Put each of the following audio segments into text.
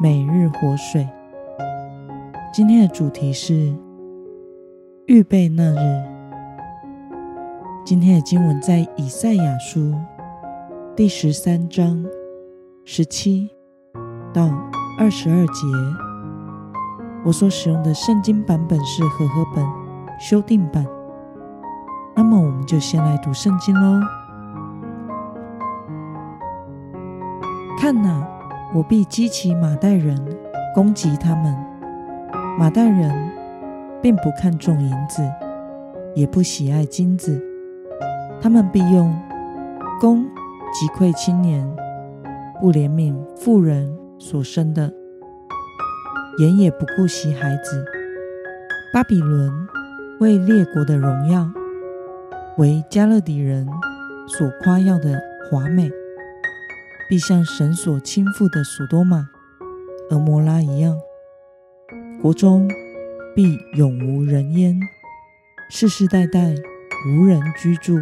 每日活水。今天的主题是预备那日。今天的经文在以赛亚书第十三章十七到二十二节。我所使用的圣经版本是和合本修订版。那么，我们就先来读圣经喽。看呐，我必激起马代人攻击他们。马代人并不看重银子，也不喜爱金子。他们必用弓击溃青年，不怜悯妇人所生的，眼也不顾惜孩子。巴比伦为列国的荣耀，为迦勒底人所夸耀的华美。必像神所倾覆的索多玛、蛾摩拉一样，国中必永无人烟，世世代代无人居住。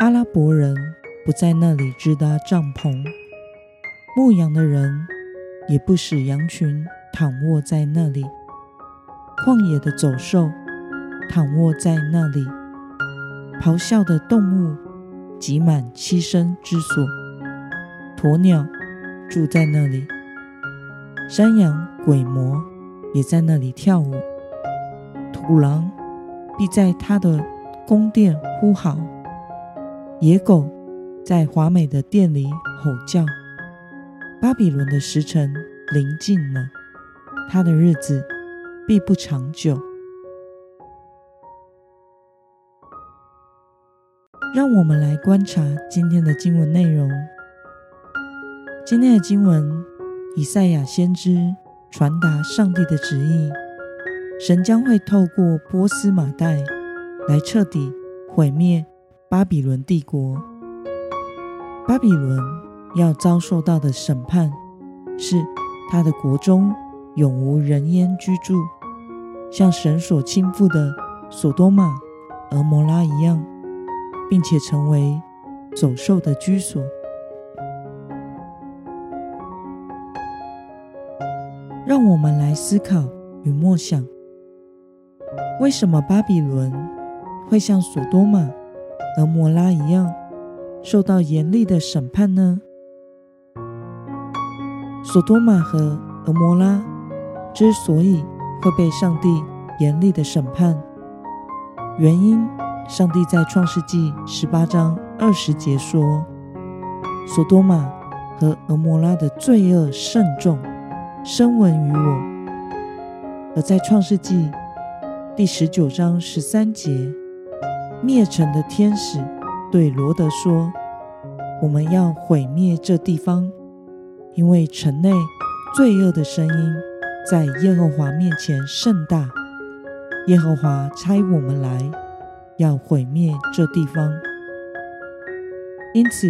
阿拉伯人不在那里支搭帐篷，牧羊的人也不使羊群躺卧在那里，旷野的走兽躺卧在那里，咆哮的动物挤满栖身之所。鸵鸟住在那里，山羊、鬼魔也在那里跳舞。土狼必在他的宫殿呼嚎，野狗在华美的殿里吼叫。巴比伦的时辰临近了，他的日子必不长久。让我们来观察今天的经文内容。今天的经文，以赛亚先知传达上帝的旨意，神将会透过波斯马代来彻底毁灭巴比伦帝国。巴比伦要遭受到的审判，是他的国中永无人烟居住，像神所倾覆的所多玛、蛾摩拉一样，并且成为走兽的居所。我们来思考与默想：为什么巴比伦会像所多玛、蛾摩拉一样受到严厉的审判呢？所多玛和俄摩拉之所以会被上帝严厉的审判，原因，上帝在创世纪十八章二十节说：“所多玛和俄摩拉的罪恶甚重。”声闻于我，而在创世纪第十九章十三节，灭城的天使对罗得说：“我们要毁灭这地方，因为城内罪恶的声音在耶和华面前甚大。耶和华差我们来，要毁灭这地方。因此，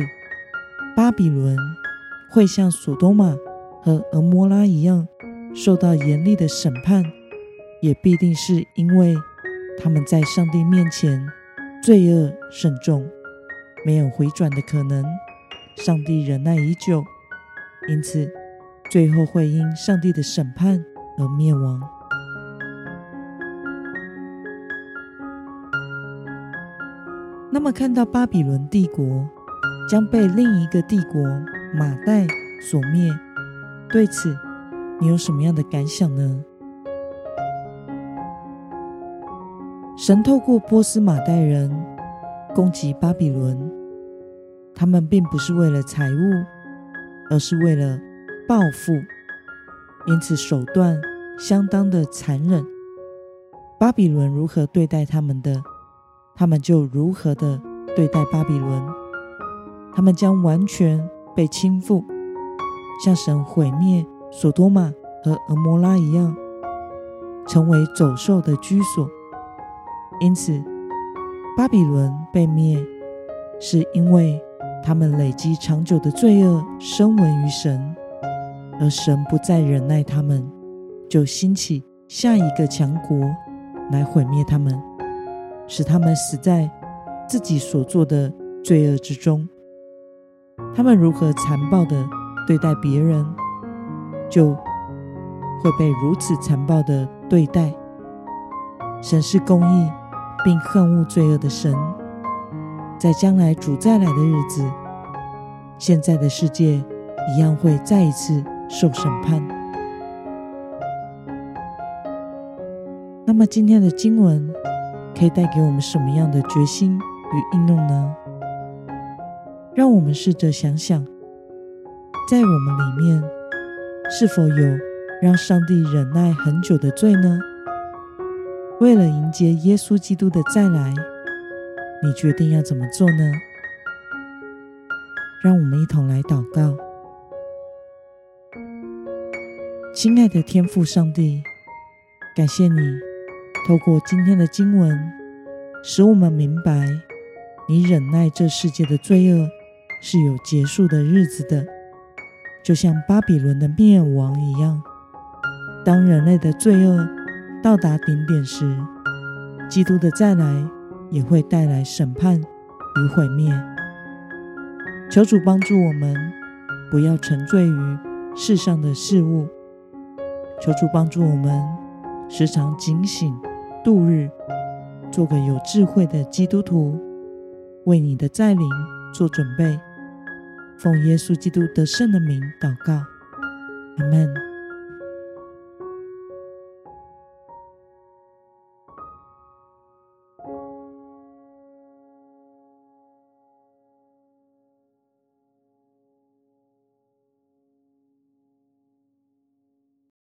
巴比伦会像所多玛。”和俄摩拉一样受到严厉的审判，也必定是因为他们在上帝面前罪恶甚重，没有回转的可能。上帝忍耐已久，因此最后会因上帝的审判而灭亡。那么，看到巴比伦帝国将被另一个帝国马代所灭。对此，你有什么样的感想呢？神透过波斯马代人攻击巴比伦，他们并不是为了财物，而是为了报复，因此手段相当的残忍。巴比伦如何对待他们的，他们就如何的对待巴比伦，他们将完全被倾覆。像神毁灭索多玛和蛾摩拉一样，成为走兽的居所。因此，巴比伦被灭，是因为他们累积长久的罪恶，声闻于神，而神不再忍耐他们，就兴起下一个强国来毁灭他们，使他们死在自己所做的罪恶之中。他们如何残暴的对待别人，就会被如此残暴的对待。神是公义。并恨恶罪恶的神，在将来主再来的日子，现在的世界一样会再一次受审判。那么，今天的经文可以带给我们什么样的决心与应用呢？让我们试着想想，在我们里面是否有让上帝忍耐很久的罪呢？为了迎接耶稣基督的再来，你决定要怎么做呢？让我们一同来祷告。亲爱的天父上帝，感谢你透过今天的经文，使我们明白你忍耐这世界的罪恶是有结束的日子的，就像巴比伦的灭亡一样。当人类的罪恶到达顶点时，基督的再来也会带来审判与毁灭。求主帮助我们，不要沉醉于世上的事物。求主帮助我们，时常警醒度日，做个有智慧的基督徒，为你的再临做准备。奉耶稣基督得胜的名祷告，阿门。